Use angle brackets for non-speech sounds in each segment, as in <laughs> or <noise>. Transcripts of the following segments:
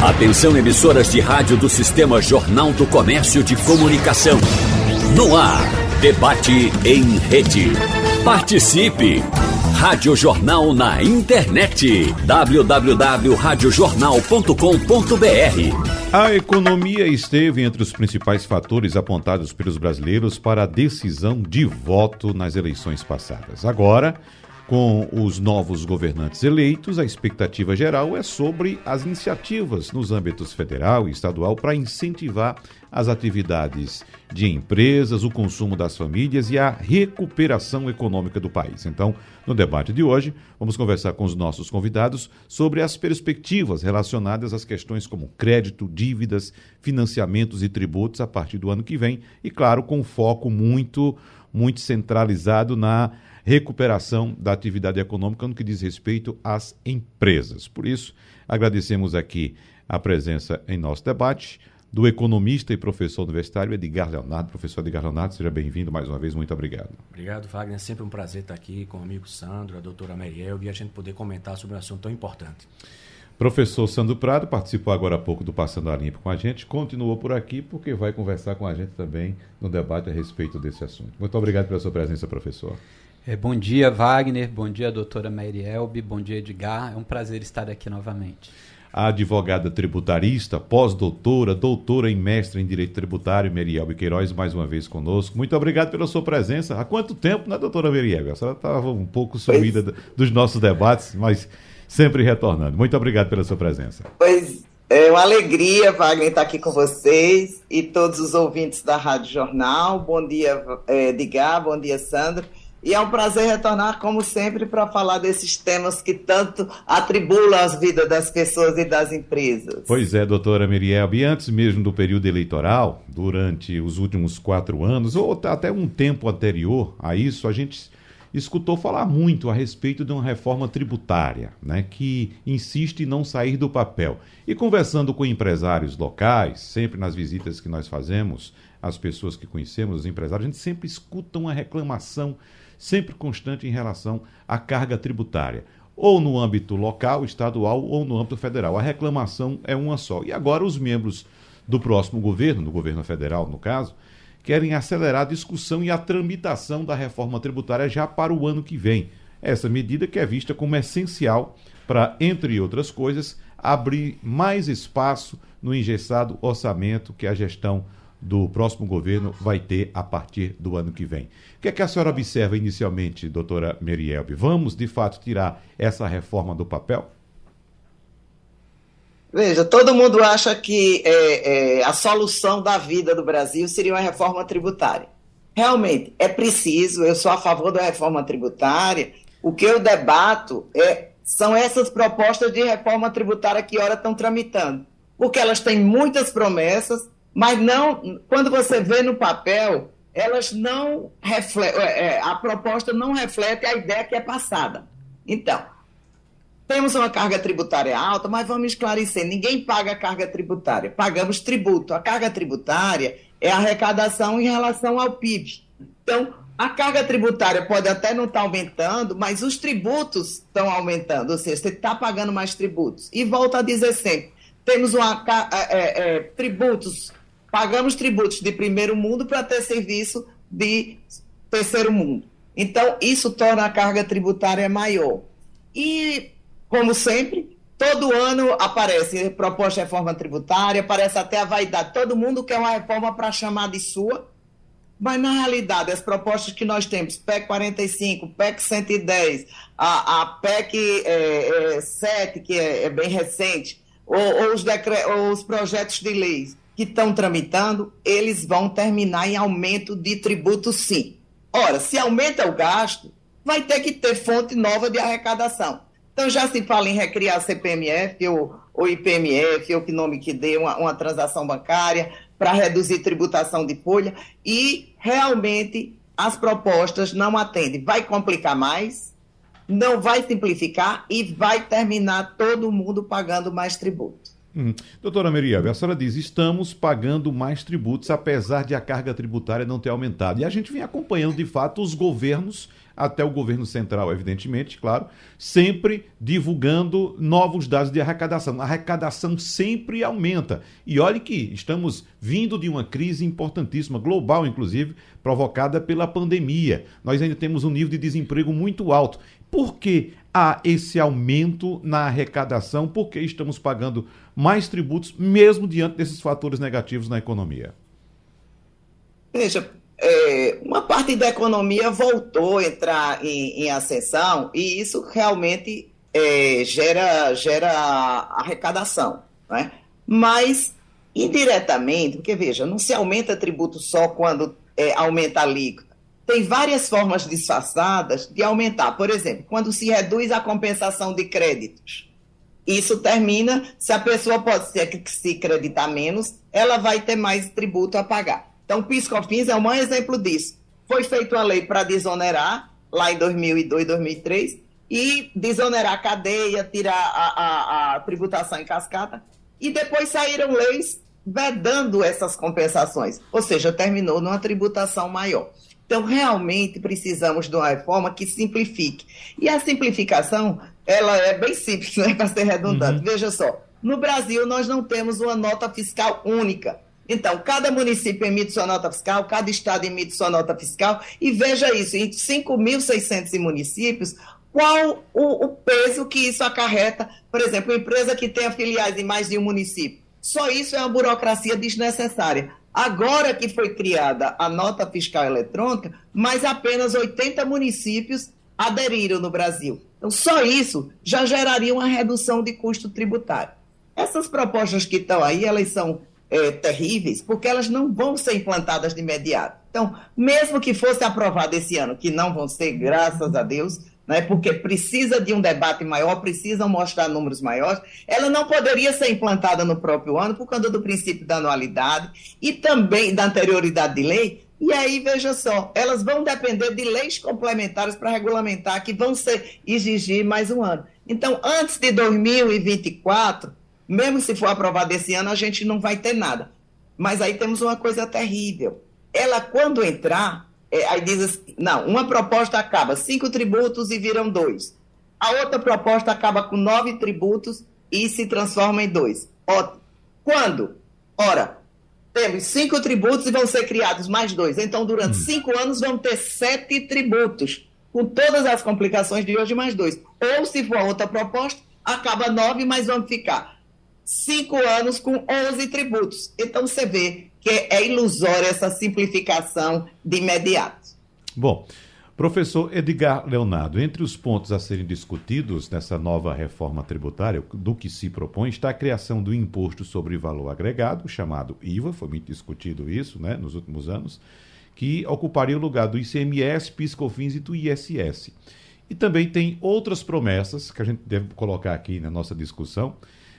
Atenção emissoras de rádio do Sistema Jornal do Comércio de Comunicação. No ar, debate em rede. Participe! Rádio Jornal na internet. www.radiojornal.com.br A economia esteve entre os principais fatores apontados pelos brasileiros para a decisão de voto nas eleições passadas. Agora, com os novos governantes eleitos, a expectativa geral é sobre as iniciativas nos âmbitos federal e estadual para incentivar as atividades de empresas, o consumo das famílias e a recuperação econômica do país. Então, no debate de hoje, vamos conversar com os nossos convidados sobre as perspectivas relacionadas às questões como crédito, dívidas, financiamentos e tributos a partir do ano que vem e, claro, com foco muito, muito centralizado na recuperação da atividade econômica no que diz respeito às empresas. Por isso, agradecemos aqui a presença em nosso debate do economista e professor universitário Edgar Leonardo. Professor Edgar Leonardo, seja bem-vindo mais uma vez, muito obrigado. Obrigado, Wagner. É sempre um prazer estar aqui com o amigo Sandro, a doutora Meriel, e a gente poder comentar sobre um assunto tão importante. Professor Sandro Prado participou agora há pouco do Passando a Limpo com a gente, continuou por aqui porque vai conversar com a gente também no debate a respeito desse assunto. Muito obrigado pela sua presença, professor. É, bom dia, Wagner. Bom dia, doutora Elbe. Bom dia, Edgar. É um prazer estar aqui novamente. A advogada tributarista, pós-doutora, doutora em mestre em Direito Tributário, Merielbe Queiroz, mais uma vez conosco. Muito obrigado pela sua presença. Há quanto tempo, né, doutora Merielbe? A senhora estava um pouco sumida pois... dos nossos debates, mas sempre retornando. Muito obrigado pela sua presença. Pois é uma alegria, Wagner, estar aqui com vocês e todos os ouvintes da Rádio Jornal. Bom dia, é, Edgar. Bom dia, Sandro. E é um prazer retornar, como sempre, para falar desses temas que tanto atribulam as vidas das pessoas e das empresas. Pois é, doutora Miriel. E antes mesmo do período eleitoral, durante os últimos quatro anos, ou até um tempo anterior a isso, a gente escutou falar muito a respeito de uma reforma tributária, né, que insiste em não sair do papel. E conversando com empresários locais, sempre nas visitas que nós fazemos, as pessoas que conhecemos, os empresários, a gente sempre escuta uma reclamação sempre constante em relação à carga tributária, ou no âmbito local, estadual ou no âmbito federal. A reclamação é uma só. E agora os membros do próximo governo, do governo federal, no caso, querem acelerar a discussão e a tramitação da reforma tributária já para o ano que vem. Essa medida que é vista como essencial para, entre outras coisas, abrir mais espaço no engessado orçamento que a gestão do próximo governo vai ter a partir do ano que vem. O que é que a senhora observa inicialmente, doutora Merielbe? Vamos, de fato, tirar essa reforma do papel? Veja, todo mundo acha que é, é, a solução da vida do Brasil seria uma reforma tributária. Realmente, é preciso, eu sou a favor da reforma tributária. O que eu debato é, são essas propostas de reforma tributária que ora estão tramitando. Porque elas têm muitas promessas, mas não, quando você vê no papel, elas não refletem, é, é, a proposta não reflete a ideia que é passada. Então, temos uma carga tributária alta, mas vamos esclarecer: ninguém paga carga tributária, pagamos tributo. A carga tributária é a arrecadação em relação ao PIB. Então, a carga tributária pode até não estar tá aumentando, mas os tributos estão aumentando, ou seja, você está pagando mais tributos. E volta a dizer sempre: temos uma, é, é, é tributos pagamos tributos de primeiro mundo para ter serviço de terceiro mundo. Então, isso torna a carga tributária maior. E, como sempre, todo ano aparece proposta de reforma tributária, aparece até a vaidade. Todo mundo quer uma reforma para chamar de sua, mas, na realidade, as propostas que nós temos, PEC 45, PEC 110, a, a PEC é, é, 7, que é, é bem recente, ou, ou, os decre... ou os projetos de leis, que estão tramitando, eles vão terminar em aumento de tributo, sim. Ora, se aumenta o gasto, vai ter que ter fonte nova de arrecadação. Então, já se fala em recriar CPMF ou, ou IPMF, ou que nome que dê, uma, uma transação bancária, para reduzir tributação de folha, e realmente as propostas não atendem. Vai complicar mais, não vai simplificar e vai terminar todo mundo pagando mais tributo. Hum. Doutora Meriel, a senhora diz, estamos pagando mais tributos, apesar de a carga tributária não ter aumentado. E a gente vem acompanhando, de fato, os governos, até o governo central, evidentemente, claro, sempre divulgando novos dados de arrecadação. A arrecadação sempre aumenta. E olhe que estamos vindo de uma crise importantíssima, global, inclusive, provocada pela pandemia. Nós ainda temos um nível de desemprego muito alto. Por que há esse aumento na arrecadação? Por que estamos pagando mais tributos, mesmo diante desses fatores negativos na economia? Veja, é, uma parte da economia voltou a entrar em, em ascensão e isso realmente é, gera, gera arrecadação. Né? Mas, indiretamente, porque veja, não se aumenta tributo só quando é, aumenta a alíquota tem várias formas disfarçadas de aumentar. Por exemplo, quando se reduz a compensação de créditos. Isso termina, se a pessoa pode ser que se creditar menos, ela vai ter mais tributo a pagar. Então, PiscoFins é um exemplo disso. Foi feita uma lei para desonerar, lá em 2002, 2003, e desonerar a cadeia, tirar a, a, a tributação em cascata, e depois saíram leis vedando essas compensações, ou seja, terminou numa tributação maior. Então, realmente precisamos de uma reforma que simplifique. E a simplificação, ela é bem simples, <laughs> né, para ser redundante. Uhum. Veja só, no Brasil nós não temos uma nota fiscal única. Então, cada município emite sua nota fiscal, cada estado emite sua nota fiscal, e veja isso, em 5.600 municípios, qual o, o, peso que isso acarreta, por exemplo, empresa que tenha filiais em mais de um município. Só isso é uma burocracia desnecessária. Agora que foi criada a nota fiscal eletrônica, mas apenas 80 municípios aderiram no Brasil. Então, só isso já geraria uma redução de custo tributário. Essas propostas que estão aí, elas são é, terríveis, porque elas não vão ser implantadas de imediato. Então, mesmo que fosse aprovado esse ano, que não vão ser, graças a Deus, né, porque precisa de um debate maior, precisam mostrar números maiores, ela não poderia ser implantada no próprio ano por causa do princípio da anualidade e também da anterioridade de lei. E aí, veja só, elas vão depender de leis complementares para regulamentar, que vão ser, exigir mais um ano. Então, antes de 2024, mesmo se for aprovado esse ano, a gente não vai ter nada. Mas aí temos uma coisa terrível. Ela, quando entrar, é, aí diz assim, não, uma proposta acaba cinco tributos e viram dois. A outra proposta acaba com nove tributos e se transforma em dois. Ótimo. Quando? Ora, temos cinco tributos e vão ser criados mais dois. Então, durante hum. cinco anos, vão ter sete tributos, com todas as complicações de hoje, mais dois. Ou, se for outra proposta, acaba nove, mas vamos ficar cinco anos com onze tributos. Então, você vê que é ilusória essa simplificação de imediato. Bom, professor Edgar Leonardo, entre os pontos a serem discutidos nessa nova reforma tributária, do que se propõe, está a criação do imposto sobre valor agregado, chamado IVA, foi muito discutido isso né, nos últimos anos, que ocuparia o lugar do ICMS, PiscoFins e do ISS. E também tem outras promessas que a gente deve colocar aqui na nossa discussão,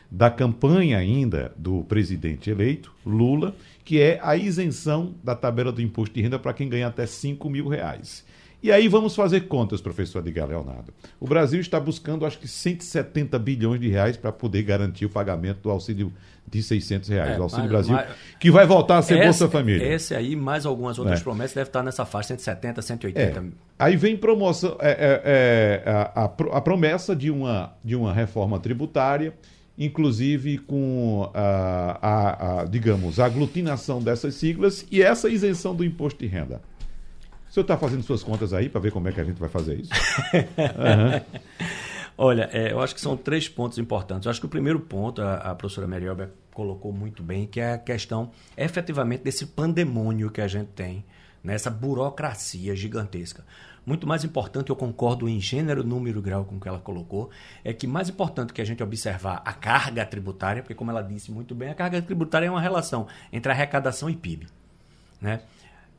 da campanha ainda do presidente eleito, Lula, que é a isenção da tabela do imposto de renda para quem ganha até 5 mil reais. E aí vamos fazer contas, professor Edgar Leonardo. O Brasil está buscando, acho que 170 bilhões de reais para poder garantir o pagamento do auxílio de 600 reais, é, o Auxílio mas, Brasil, mas, que vai voltar a ser esse, Bolsa Família. Esse aí, mais algumas outras é. promessas, deve estar nessa faixa, 170, 180. É. Aí vem promoção, é, é, é a, a, a, promessa de uma, de uma reforma tributária inclusive com a, a, a, digamos, a aglutinação dessas siglas e essa isenção do imposto de renda. O senhor está fazendo suas contas aí para ver como é que a gente vai fazer isso? <laughs> uhum. Olha, é, eu acho que são três pontos importantes. Eu acho que o primeiro ponto, a, a professora Merioba colocou muito bem, que é a questão efetivamente desse pandemônio que a gente tem, nessa burocracia gigantesca. Muito mais importante, eu concordo em gênero, número e grau com o que ela colocou, é que mais importante que a gente observar a carga tributária, porque como ela disse muito bem, a carga tributária é uma relação entre arrecadação e PIB. Né?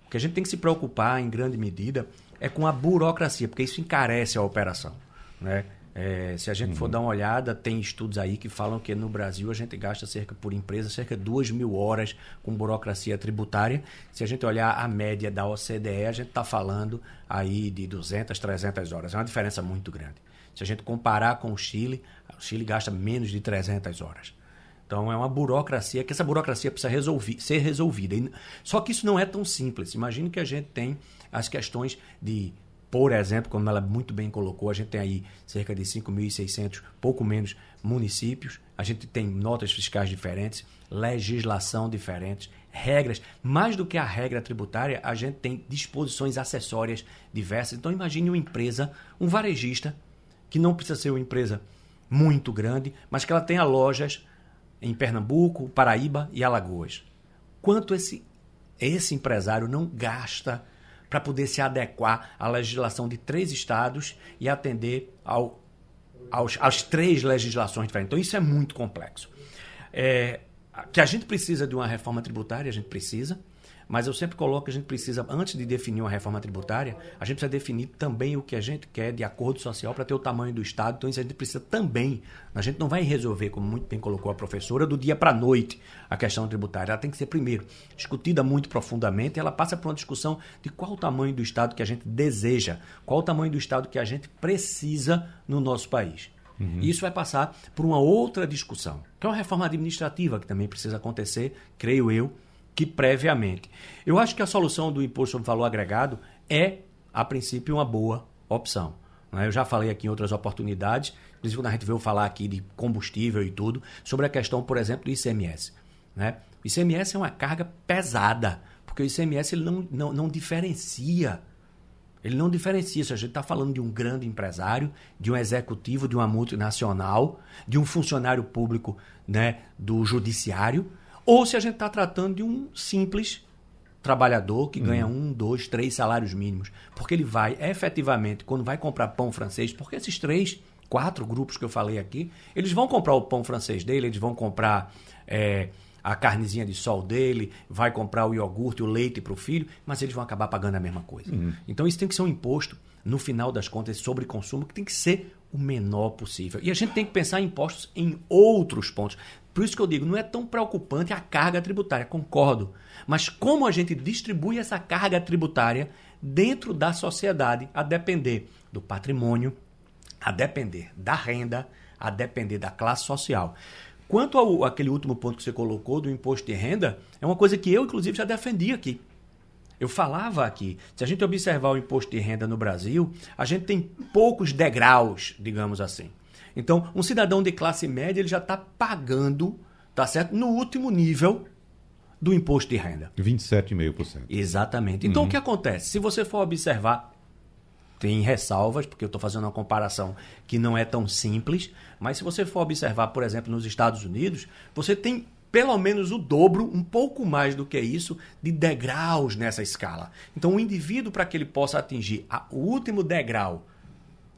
O que a gente tem que se preocupar em grande medida é com a burocracia, porque isso encarece a operação. Né? É, se a gente uhum. for dar uma olhada, tem estudos aí que falam que no Brasil a gente gasta cerca por empresa cerca de 2 mil horas com burocracia tributária. Se a gente olhar a média da OCDE, a gente está falando aí de 200, 300 horas. É uma diferença muito grande. Se a gente comparar com o Chile, o Chile gasta menos de 300 horas. Então é uma burocracia que essa burocracia precisa resolver, ser resolvida. Só que isso não é tão simples. Imagine que a gente tem as questões de, por exemplo, como ela muito bem colocou, a gente tem aí cerca de 5.600, pouco menos, municípios. A gente tem notas fiscais diferentes, legislação diferente, regras. Mais do que a regra tributária, a gente tem disposições acessórias diversas. Então imagine uma empresa, um varejista, que não precisa ser uma empresa muito grande, mas que ela tenha lojas em Pernambuco, Paraíba e Alagoas. Quanto esse, esse empresário não gasta para poder se adequar à legislação de três estados e atender ao, aos, às três legislações diferentes. Então, isso é muito complexo. É, que a gente precisa de uma reforma tributária, a gente precisa. Mas eu sempre coloco que a gente precisa, antes de definir uma reforma tributária, a gente precisa definir também o que a gente quer de acordo social para ter o tamanho do Estado. Então, isso a gente precisa também. A gente não vai resolver, como muito bem colocou a professora, do dia para a noite a questão tributária. Ela tem que ser, primeiro, discutida muito profundamente. Ela passa por uma discussão de qual o tamanho do Estado que a gente deseja, qual o tamanho do Estado que a gente precisa no nosso país. Uhum. Isso vai passar por uma outra discussão, que é uma reforma administrativa que também precisa acontecer, creio eu, que previamente. Eu acho que a solução do imposto sobre valor agregado é, a princípio, uma boa opção. Né? Eu já falei aqui em outras oportunidades, inclusive quando a gente veio falar aqui de combustível e tudo, sobre a questão, por exemplo, do ICMS. Né? O ICMS é uma carga pesada, porque o ICMS ele não, não, não diferencia. Ele não diferencia se a gente está falando de um grande empresário, de um executivo de uma multinacional, de um funcionário público né, do judiciário, ou se a gente está tratando de um simples trabalhador que ganha uhum. um, dois, três salários mínimos. Porque ele vai, efetivamente, quando vai comprar pão francês, porque esses três, quatro grupos que eu falei aqui, eles vão comprar o pão francês dele, eles vão comprar é, a carnezinha de sol dele, vai comprar o iogurte, o leite para o filho, mas eles vão acabar pagando a mesma coisa. Uhum. Então isso tem que ser um imposto, no final das contas, sobre consumo, que tem que ser o menor possível. E a gente tem que pensar em impostos em outros pontos. Por isso que eu digo, não é tão preocupante a carga tributária, concordo. Mas como a gente distribui essa carga tributária dentro da sociedade, a depender do patrimônio, a depender da renda, a depender da classe social. Quanto ao aquele último ponto que você colocou do imposto de renda, é uma coisa que eu, inclusive, já defendi aqui. Eu falava aqui, se a gente observar o imposto de renda no Brasil, a gente tem poucos degraus, digamos assim. Então, um cidadão de classe média ele já está pagando, tá certo? No último nível do imposto de renda. 27,5%. Exatamente. Então, uhum. o que acontece? Se você for observar, tem ressalvas, porque eu estou fazendo uma comparação que não é tão simples, mas se você for observar, por exemplo, nos Estados Unidos, você tem pelo menos o dobro, um pouco mais do que isso, de degraus nessa escala. Então, o indivíduo, para que ele possa atingir o último degrau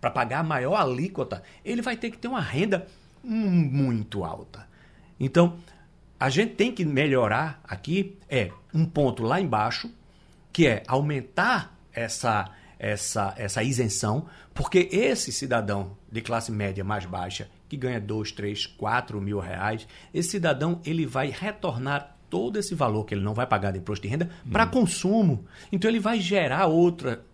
para pagar a maior alíquota, ele vai ter que ter uma renda muito alta. Então, a gente tem que melhorar aqui é um ponto lá embaixo, que é aumentar essa essa essa isenção, porque esse cidadão de classe média mais baixa que ganha 2, 3, 4 mil reais, esse cidadão ele vai retornar todo esse valor que ele não vai pagar de imposto de renda para hum. consumo. Então ele vai gerar outra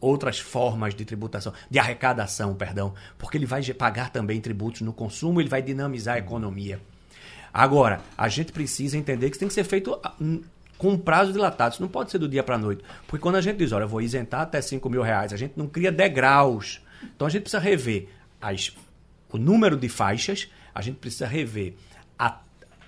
outras formas de tributação, de arrecadação, perdão, porque ele vai pagar também tributos no consumo, ele vai dinamizar a economia. Agora, a gente precisa entender que isso tem que ser feito ah, com prazo dilatado. Isso não pode ser do dia para a noite. Porque quando a gente diz, olha, eu vou isentar até 5 mil reais, a gente não cria degraus. Então a gente precisa rever as, o número de faixas, a gente precisa rever a,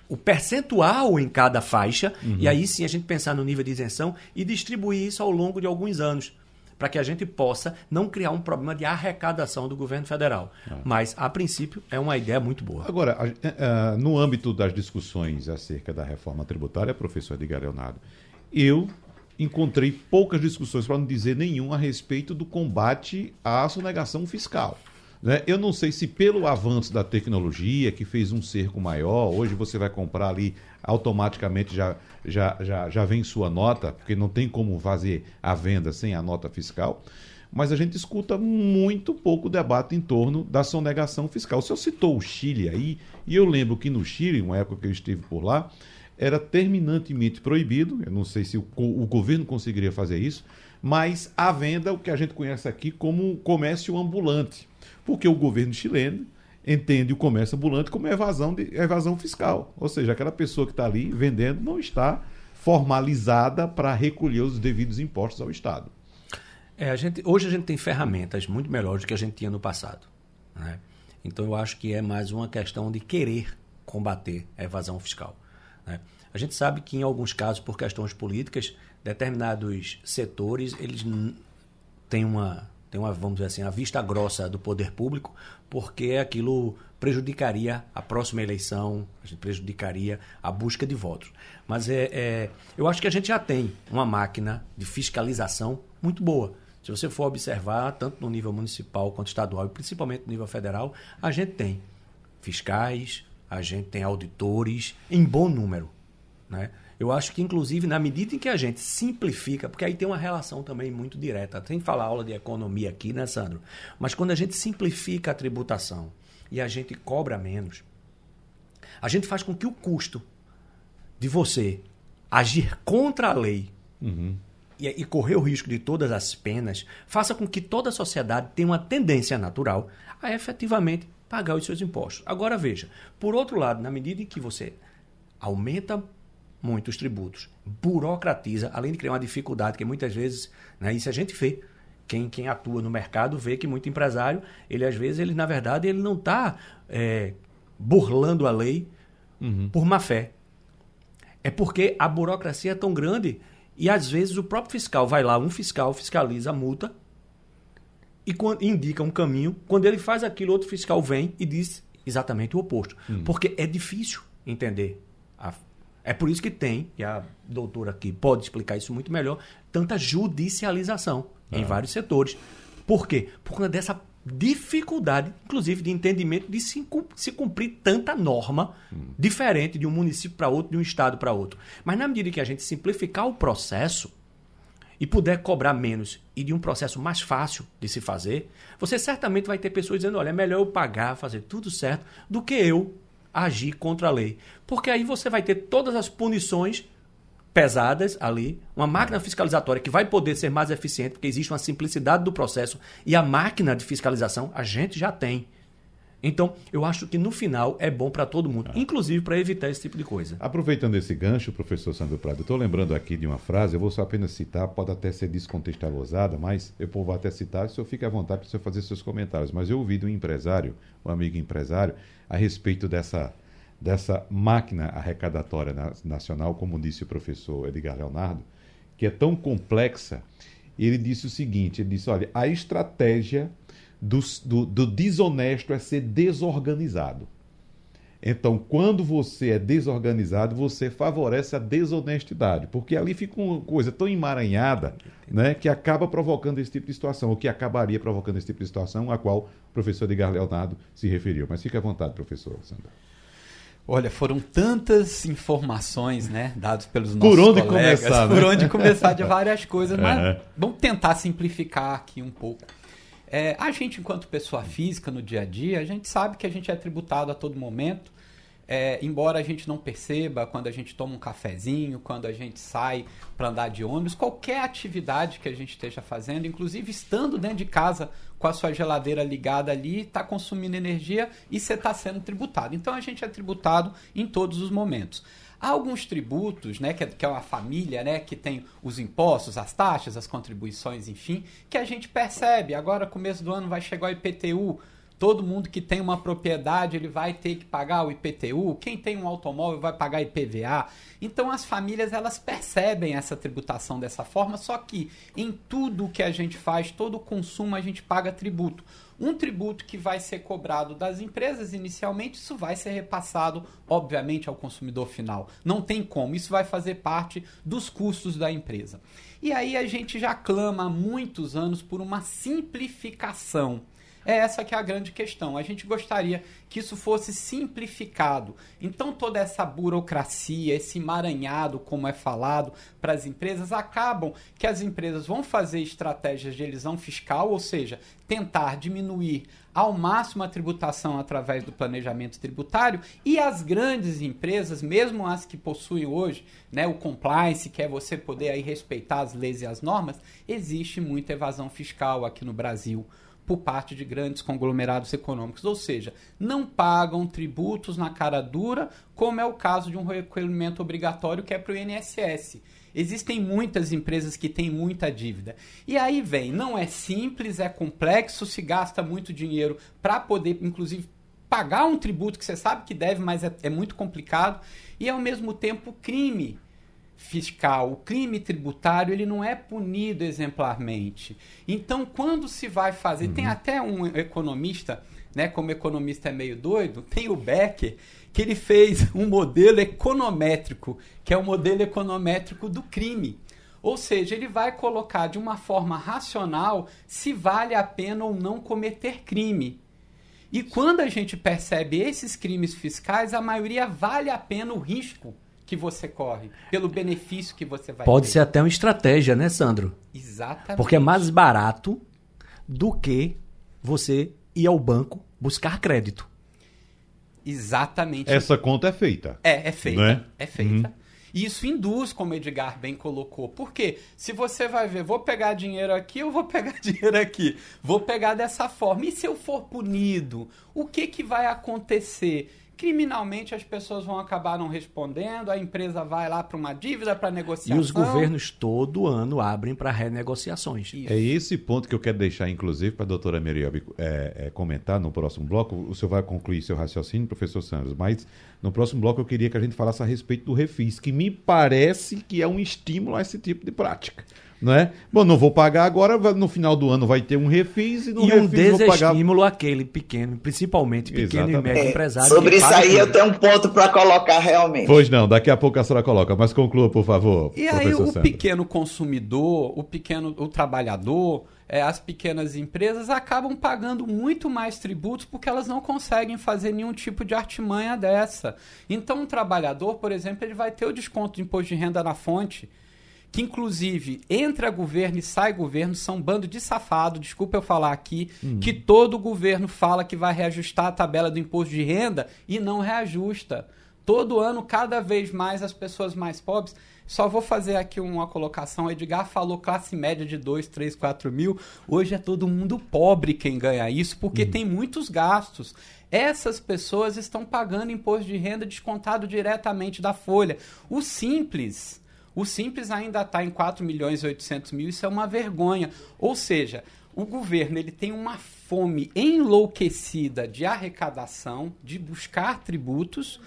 o percentual em cada faixa, uhum. e aí sim a gente pensar no nível de isenção e distribuir isso ao longo de alguns anos para que a gente possa não criar um problema de arrecadação do governo federal. Ah. Mas, a princípio, é uma ideia muito boa. Agora, é, é, no âmbito das discussões acerca da reforma tributária, professor Edgar Leonardo, eu encontrei poucas discussões, para não dizer nenhum, a respeito do combate à sonegação fiscal. Né? Eu não sei se pelo avanço da tecnologia, que fez um cerco maior, hoje você vai comprar ali, automaticamente já, já, já, já vem sua nota, porque não tem como fazer a venda sem a nota fiscal. Mas a gente escuta muito pouco debate em torno da sonegação fiscal. O senhor citou o Chile aí, e eu lembro que no Chile, uma época que eu estive por lá, era terminantemente proibido, eu não sei se o, o governo conseguiria fazer isso, mas a venda, o que a gente conhece aqui como comércio ambulante porque o governo chileno entende o comércio ambulante como evasão, de, evasão fiscal. Ou seja, aquela pessoa que está ali vendendo não está formalizada para recolher os devidos impostos ao Estado. É, a gente, hoje a gente tem ferramentas muito melhores do que a gente tinha no passado. Né? Então eu acho que é mais uma questão de querer combater a evasão fiscal. Né? A gente sabe que em alguns casos, por questões políticas, determinados setores eles têm uma, têm uma, vamos dizer assim, a vista grossa do poder público, porque aquilo prejudicaria a próxima eleição, prejudicaria a busca de votos. Mas é, é, eu acho que a gente já tem uma máquina de fiscalização muito boa. Se você for observar, tanto no nível municipal quanto estadual, e principalmente no nível federal, a gente tem fiscais, a gente tem auditores em bom número. Né? Eu acho que, inclusive, na medida em que a gente simplifica, porque aí tem uma relação também muito direta, tem que falar aula de economia aqui, né, Sandro? Mas quando a gente simplifica a tributação e a gente cobra menos, a gente faz com que o custo de você agir contra a lei uhum e, e correr o risco de todas as penas faça com que toda a sociedade tenha uma tendência natural a efetivamente pagar os seus impostos. Agora veja, por outro lado, na medida em que você aumenta muito os tributos, burocratiza, além de criar uma dificuldade que muitas vezes, né, isso a gente vê, quem, quem atua no mercado vê que muito empresário, ele às vezes, ele na verdade, ele não está é, burlando a lei uhum. por má fé. É porque a burocracia é tão grande e às vezes o próprio fiscal vai lá, um fiscal fiscaliza a multa e indica um caminho. Quando ele faz aquilo, outro fiscal vem e diz exatamente o oposto. Hum. Porque é difícil entender. A... É por isso que tem, e a doutora aqui pode explicar isso muito melhor, tanta judicialização ah. em vários setores. Por quê? Por conta dessa dificuldade, inclusive, de entendimento de se, se cumprir tanta norma hum. diferente de um município para outro, de um estado para outro. Mas na medida que a gente simplificar o processo e puder cobrar menos e de um processo mais fácil de se fazer, você certamente vai ter pessoas dizendo: olha, é melhor eu pagar, fazer tudo certo, do que eu agir contra a lei. Porque aí você vai ter todas as punições pesadas ali, uma máquina fiscalizatória que vai poder ser mais eficiente, porque existe uma simplicidade do processo e a máquina de fiscalização a gente já tem. Então, eu acho que no final é bom para todo mundo, ah. inclusive para evitar esse tipo de coisa. Aproveitando esse gancho, professor Sandro Prado, estou lembrando aqui de uma frase, eu vou só apenas citar, pode até ser descontextualizada, mas eu vou até citar, o senhor fique à vontade para o senhor fazer seus comentários. Mas eu ouvi de um empresário, um amigo empresário, a respeito dessa dessa máquina arrecadatória nacional, como disse o professor Edgar Leonardo, que é tão complexa, ele disse o seguinte: ele disse, olha, a estratégia do, do, do desonesto é ser desorganizado. Então, quando você é desorganizado, você favorece a desonestidade, porque ali fica uma coisa tão emaranhada né, que acaba provocando esse tipo de situação, ou que acabaria provocando esse tipo de situação a qual o professor Edgar Leonardo se referiu. Mas fique à vontade, professor Sandra. Olha, foram tantas informações, né, dadas pelos nossos por onde colegas, começar, né? por onde começar de várias coisas, mas uhum. <laughs> vamos tentar simplificar aqui um pouco. É, a gente, enquanto pessoa física no dia a dia, a gente sabe que a gente é tributado a todo momento é, embora a gente não perceba quando a gente toma um cafezinho, quando a gente sai para andar de ônibus, qualquer atividade que a gente esteja fazendo, inclusive estando dentro de casa com a sua geladeira ligada ali, está consumindo energia e você está sendo tributado. Então a gente é tributado em todos os momentos. Há alguns tributos, né, que é, que é uma família, né, que tem os impostos, as taxas, as contribuições, enfim, que a gente percebe. Agora, começo do ano, vai chegar o IPTU, Todo mundo que tem uma propriedade, ele vai ter que pagar o IPTU. Quem tem um automóvel vai pagar IPVA. Então as famílias elas percebem essa tributação dessa forma, só que em tudo que a gente faz, todo consumo a gente paga tributo. Um tributo que vai ser cobrado das empresas inicialmente, isso vai ser repassado, obviamente, ao consumidor final. Não tem como, isso vai fazer parte dos custos da empresa. E aí a gente já clama há muitos anos por uma simplificação é essa que é a grande questão. A gente gostaria que isso fosse simplificado. Então toda essa burocracia, esse emaranhado, como é falado, para as empresas, acabam que as empresas vão fazer estratégias de elisão fiscal, ou seja, tentar diminuir ao máximo a tributação através do planejamento tributário e as grandes empresas, mesmo as que possuem hoje né, o compliance, que é você poder aí respeitar as leis e as normas, existe muita evasão fiscal aqui no Brasil. Por parte de grandes conglomerados econômicos, ou seja, não pagam tributos na cara dura, como é o caso de um recolhimento obrigatório que é para o INSS. Existem muitas empresas que têm muita dívida. E aí vem, não é simples, é complexo, se gasta muito dinheiro para poder, inclusive, pagar um tributo que você sabe que deve, mas é, é muito complicado. E ao mesmo tempo, crime fiscal, o crime tributário, ele não é punido exemplarmente. Então, quando se vai fazer, uhum. tem até um economista, né, como economista é meio doido, <laughs> tem o Becker, que ele fez um modelo econométrico, que é o modelo econométrico do crime. Ou seja, ele vai colocar de uma forma racional se vale a pena ou não cometer crime. E quando a gente percebe esses crimes fiscais, a maioria vale a pena o risco que você corre, pelo benefício que você vai Pode ter. ser até uma estratégia, né, Sandro? Exatamente. Porque é mais barato do que você ir ao banco buscar crédito. Exatamente. Essa conta é feita. É, é feita. Né? É feita. Uhum. E isso induz, como o Edgar bem colocou. Porque se você vai ver, vou pegar dinheiro aqui, eu vou <laughs> pegar dinheiro aqui. Vou pegar dessa forma. E se eu for punido, o que, que vai acontecer? Criminalmente as pessoas vão acabar não respondendo, a empresa vai lá para uma dívida para negociação. E os governos todo ano abrem para renegociações. Isso. É esse ponto que eu quero deixar, inclusive, para a doutora Meriobi é, é, comentar no próximo bloco. O senhor vai concluir seu raciocínio, professor Sanders, mas no próximo bloco eu queria que a gente falasse a respeito do refis, que me parece que é um estímulo a esse tipo de prática não é? Bom, não vou pagar agora, no final do ano vai ter um refis e no e refis um desestímulo pagar... aquele pequeno, principalmente pequeno Exatamente. e médio é, empresário. Sobre isso aí eu tenho um ponto para colocar realmente. Pois não, daqui a pouco a senhora coloca, mas conclua, por favor. E aí o pequeno consumidor, o pequeno, o trabalhador, é, as pequenas empresas acabam pagando muito mais tributos porque elas não conseguem fazer nenhum tipo de artimanha dessa. Então, um trabalhador, por exemplo, ele vai ter o desconto de imposto de renda na fonte que inclusive entra governo e sai governo, são um bando de safado, desculpa eu falar aqui, uhum. que todo governo fala que vai reajustar a tabela do imposto de renda e não reajusta. Todo ano, cada vez mais, as pessoas mais pobres. Só vou fazer aqui uma colocação. O Edgar falou classe média de 2, 3, 4 mil. Hoje é todo mundo pobre quem ganha isso, porque uhum. tem muitos gastos. Essas pessoas estão pagando imposto de renda descontado diretamente da folha. O simples o Simples ainda está em 4 milhões e 800 mil, isso é uma vergonha. Ou seja, o governo ele tem uma fome enlouquecida de arrecadação, de buscar tributos,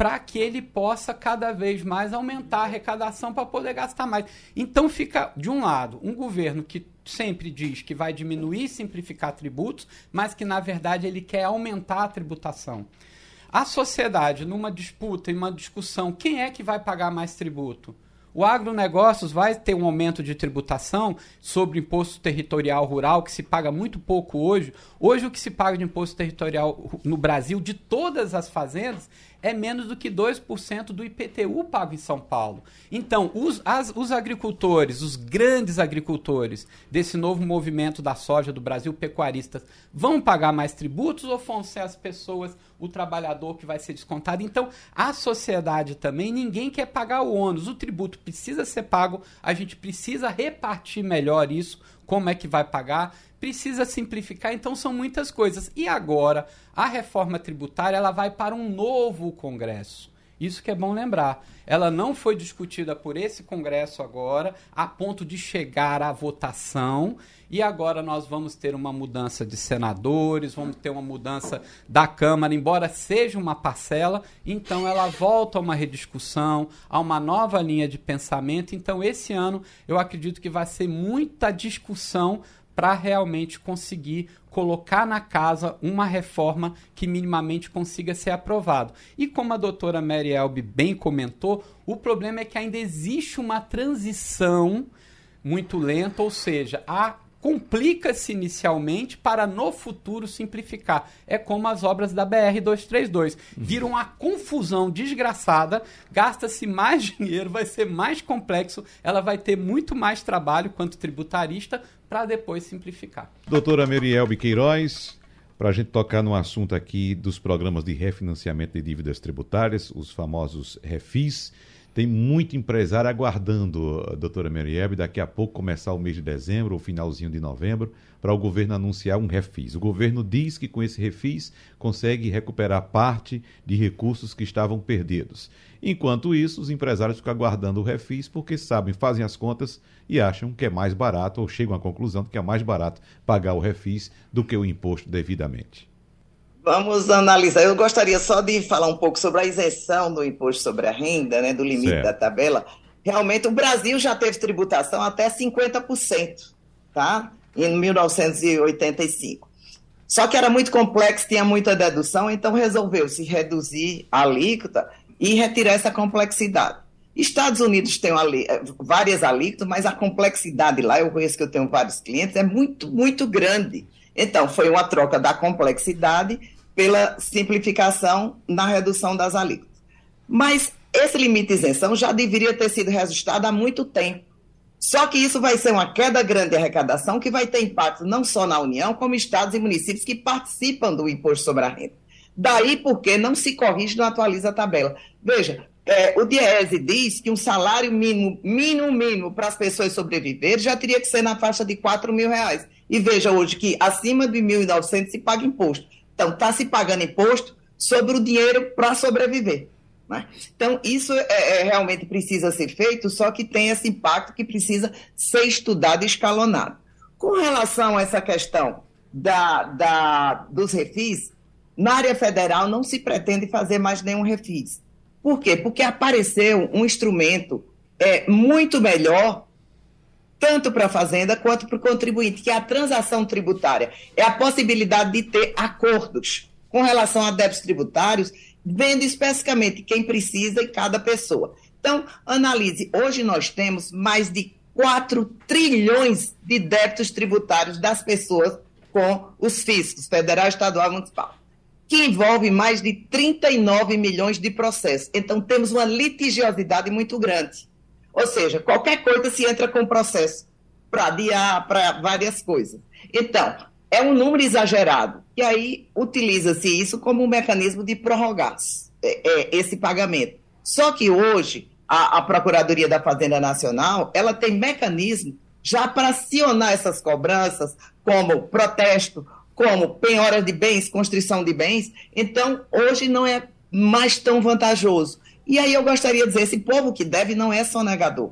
para que ele possa cada vez mais aumentar a arrecadação para poder gastar mais. Então fica, de um lado, um governo que sempre diz que vai diminuir e simplificar tributos, mas que na verdade ele quer aumentar a tributação. A sociedade, numa disputa, em uma discussão, quem é que vai pagar mais tributo? O agronegócios vai ter um aumento de tributação sobre imposto territorial rural, que se paga muito pouco hoje. Hoje, o que se paga de imposto territorial no Brasil, de todas as fazendas, é menos do que 2% do IPTU pago em São Paulo. Então, os, as, os agricultores, os grandes agricultores desse novo movimento da soja do Brasil, pecuaristas, vão pagar mais tributos ou vão ser as pessoas, o trabalhador que vai ser descontado? Então, a sociedade também, ninguém quer pagar o ônus. O tributo precisa ser pago, a gente precisa repartir melhor isso, como é que vai pagar precisa simplificar, então são muitas coisas. E agora, a reforma tributária ela vai para um novo Congresso. Isso que é bom lembrar. Ela não foi discutida por esse Congresso agora, a ponto de chegar à votação. E agora nós vamos ter uma mudança de senadores, vamos ter uma mudança da Câmara, embora seja uma parcela. Então ela volta a uma rediscussão, a uma nova linha de pensamento. Então esse ano eu acredito que vai ser muita discussão para realmente conseguir colocar na casa uma reforma que minimamente consiga ser aprovado. E como a doutora Mary Elbe bem comentou, o problema é que ainda existe uma transição muito lenta, ou seja, a complica-se inicialmente para no futuro simplificar. É como as obras da BR 232. Viram uma confusão desgraçada, gasta-se mais <laughs> dinheiro, vai ser mais complexo, ela vai ter muito mais trabalho quanto tributarista para depois simplificar. Doutora Merielbe Queiroz, para a gente tocar no assunto aqui dos programas de refinanciamento de dívidas tributárias, os famosos refis Tem muito empresário aguardando, doutora Meriebe, daqui a pouco começar o mês de dezembro ou finalzinho de novembro, para o governo anunciar um refis. O governo diz que com esse refis consegue recuperar parte de recursos que estavam perdidos. Enquanto isso, os empresários ficam aguardando o refis porque sabem, fazem as contas e acham que é mais barato, ou chegam à conclusão de que é mais barato pagar o refis do que o imposto devidamente. Vamos analisar. Eu gostaria só de falar um pouco sobre a isenção do imposto sobre a renda, né, do limite certo. da tabela. Realmente, o Brasil já teve tributação até 50%, tá? Em 1985. Só que era muito complexo, tinha muita dedução, então resolveu-se reduzir a alíquota e retirar essa complexidade. Estados Unidos tem eh, várias alíquotas, mas a complexidade lá, eu conheço que eu tenho vários clientes, é muito, muito grande. Então, foi uma troca da complexidade pela simplificação na redução das alíquotas. Mas esse limite de isenção já deveria ter sido reajustado há muito tempo. Só que isso vai ser uma queda grande de arrecadação que vai ter impacto não só na União, como estados e municípios que participam do imposto sobre a renda. Daí porque não se corrige, não atualiza a tabela. Veja, é, o Diese diz que um salário mínimo, mínimo, mínimo para as pessoas sobreviver já teria que ser na faixa de 4 mil reais. E veja hoje que acima de 1.900 se paga imposto. Então, está se pagando imposto sobre o dinheiro para sobreviver. Né? Então, isso é, é, realmente precisa ser feito, só que tem esse impacto que precisa ser estudado e escalonado. Com relação a essa questão da, da, dos refis, na área federal não se pretende fazer mais nenhum refis. Por quê? Porque apareceu um instrumento é, muito melhor tanto para a Fazenda quanto para o contribuinte, que é a transação tributária. É a possibilidade de ter acordos com relação a débitos tributários, vendo especificamente quem precisa e cada pessoa. Então, analise, hoje nós temos mais de 4 trilhões de débitos tributários das pessoas com os fiscos, federal, estadual e municipal, que envolve mais de 39 milhões de processos. Então, temos uma litigiosidade muito grande. Ou seja, qualquer coisa se entra com processo para adiar, para várias coisas. Então, é um número exagerado. E aí utiliza-se isso como um mecanismo de prorrogar é, é, esse pagamento. Só que hoje, a, a Procuradoria da Fazenda Nacional, ela tem mecanismo já para acionar essas cobranças, como protesto, como penhora de bens, constrição de bens. Então, hoje não é mais tão vantajoso. E aí eu gostaria de dizer, esse povo que deve não é sonegador.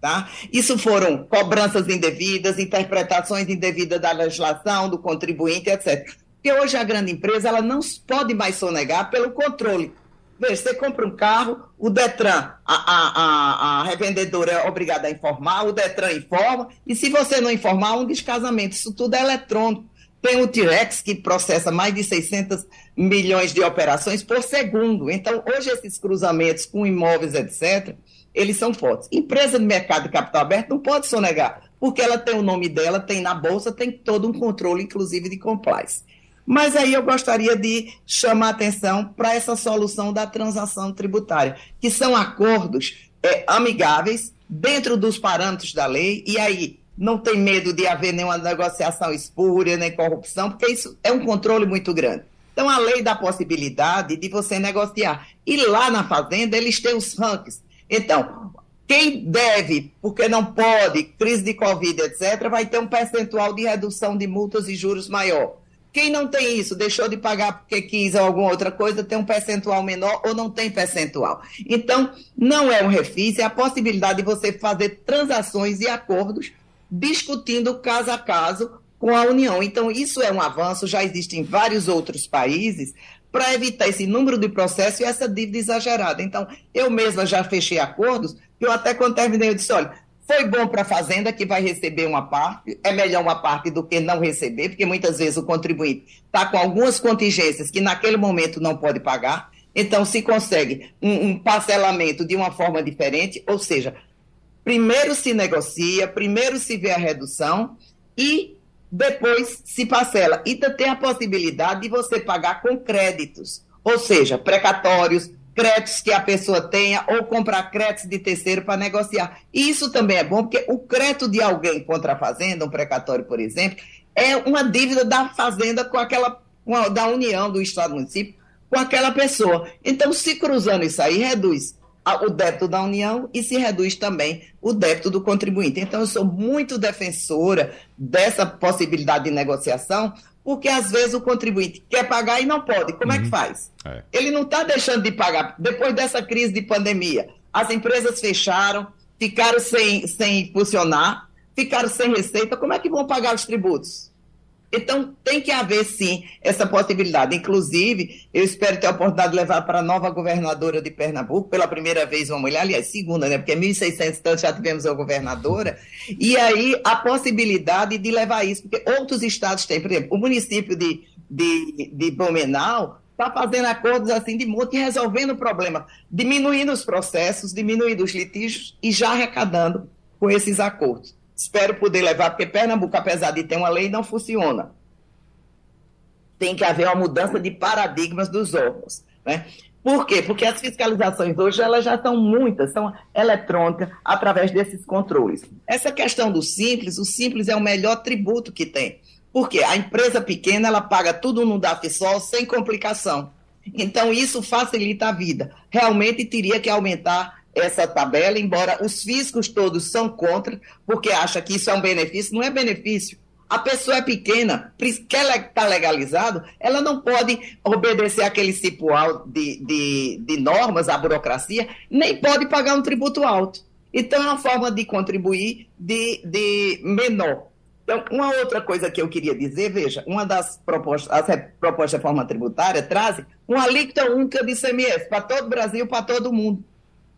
Tá? Isso foram cobranças indevidas, interpretações indevidas da legislação, do contribuinte, etc. Porque hoje a grande empresa ela não pode mais sonegar pelo controle. Veja, você compra um carro, o Detran, a, a, a, a revendedora é obrigada a informar, o Detran informa, e se você não informar, um descasamento. Isso tudo é eletrônico. Tem o T-Rex, que processa mais de 600 milhões de operações por segundo. Então, hoje, esses cruzamentos com imóveis, etc., eles são fortes. Empresa de mercado de capital aberto não pode sonegar, porque ela tem o nome dela, tem na bolsa, tem todo um controle, inclusive de compliance. Mas aí eu gostaria de chamar atenção para essa solução da transação tributária, que são acordos é, amigáveis dentro dos parâmetros da lei, e aí não tem medo de haver nenhuma negociação espúria, nem corrupção, porque isso é um controle muito grande. Então, a lei dá possibilidade de você negociar. E lá na Fazenda, eles têm os rankings. Então, quem deve, porque não pode, crise de Covid, etc., vai ter um percentual de redução de multas e juros maior. Quem não tem isso, deixou de pagar porque quis ou alguma outra coisa, tem um percentual menor ou não tem percentual. Então, não é um refis, é a possibilidade de você fazer transações e acordos discutindo caso a caso com a União. Então, isso é um avanço, já existe em vários outros países, para evitar esse número de processos e essa dívida exagerada. Então, eu mesma já fechei acordos, eu até quando terminei, eu disse, olha, foi bom para a Fazenda, que vai receber uma parte, é melhor uma parte do que não receber, porque muitas vezes o contribuinte está com algumas contingências que naquele momento não pode pagar, então se consegue um, um parcelamento de uma forma diferente, ou seja, primeiro se negocia, primeiro se vê a redução e depois se parcela. E tem a possibilidade de você pagar com créditos, ou seja, precatórios, créditos que a pessoa tenha ou comprar créditos de terceiro para negociar. E isso também é bom, porque o crédito de alguém contra a fazenda, um precatório, por exemplo, é uma dívida da fazenda com aquela, da União, do Estado do município, com aquela pessoa. Então, se cruzando isso aí, reduz o débito da União e se reduz também o débito do contribuinte. Então, eu sou muito defensora dessa possibilidade de negociação, porque às vezes o contribuinte quer pagar e não pode. Como uhum. é que uhum. faz? É. Ele não está deixando de pagar. Depois dessa crise de pandemia, as empresas fecharam, ficaram sem, sem funcionar, ficaram sem receita. Como é que vão pagar os tributos? Então, tem que haver, sim, essa possibilidade. Inclusive, eu espero ter a oportunidade de levar para a nova governadora de Pernambuco, pela primeira vez uma mulher, aliás, segunda, né? Porque 1.600 tantos já tivemos uma governadora. E aí, a possibilidade de levar isso, porque outros estados têm. Por exemplo, o município de, de, de Blumenau está fazendo acordos assim de monte e resolvendo o problema, diminuindo os processos, diminuindo os litígios e já arrecadando com esses acordos. Espero poder levar, porque Pernambuco, apesar de ter uma lei, não funciona. Tem que haver uma mudança de paradigmas dos órgãos. Né? Por quê? Porque as fiscalizações hoje elas já são muitas, são eletrônicas, através desses controles. Essa questão do simples, o simples é o melhor tributo que tem. Porque a empresa pequena ela paga tudo no DAFSOL sem complicação. Então, isso facilita a vida. Realmente teria que aumentar essa tabela, embora os fiscos todos são contra, porque acha que isso é um benefício, não é benefício. A pessoa é pequena, quer estar tá legalizado, ela não pode obedecer aquele cipual de, de, de normas, a burocracia, nem pode pagar um tributo alto. Então, é uma forma de contribuir de, de menor. Então, uma outra coisa que eu queria dizer, veja, uma das propostas, as propostas de reforma tributária trazem uma alíquota única de ICMS para todo o Brasil, para todo mundo.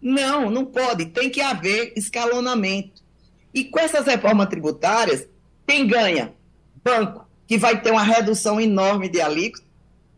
Não, não pode. Tem que haver escalonamento. E com essas reformas tributárias, quem ganha? Banco, que vai ter uma redução enorme de alíquota.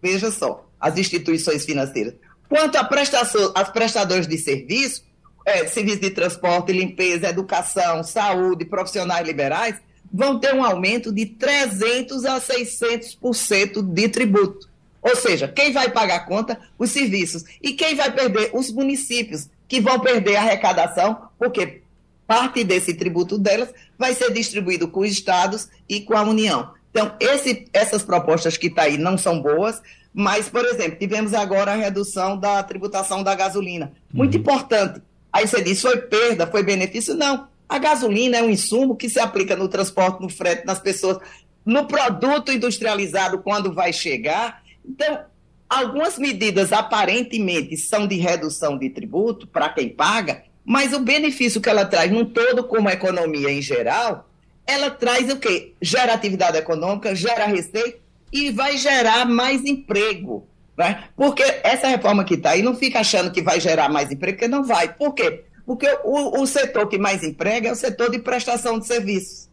Veja só, as instituições financeiras. Quanto a prestação, as prestadores de serviço, é, serviço de transporte, limpeza, educação, saúde, profissionais liberais, vão ter um aumento de 300 a 600% de tributo. Ou seja, quem vai pagar a conta? Os serviços. E quem vai perder? Os municípios que vão perder a arrecadação, porque parte desse tributo delas vai ser distribuído com os estados e com a União. Então, esse, essas propostas que estão tá aí não são boas, mas, por exemplo, tivemos agora a redução da tributação da gasolina. Muito uhum. importante. Aí você diz, foi perda, foi benefício? Não. A gasolina é um insumo que se aplica no transporte, no frete, nas pessoas, no produto industrializado quando vai chegar. Então, Algumas medidas aparentemente são de redução de tributo para quem paga, mas o benefício que ela traz num todo como economia em geral, ela traz o quê? Gera atividade econômica, gera receita e vai gerar mais emprego. Né? Porque essa reforma que está aí não fica achando que vai gerar mais emprego, porque não vai. Por quê? Porque o, o setor que mais emprega é o setor de prestação de serviços.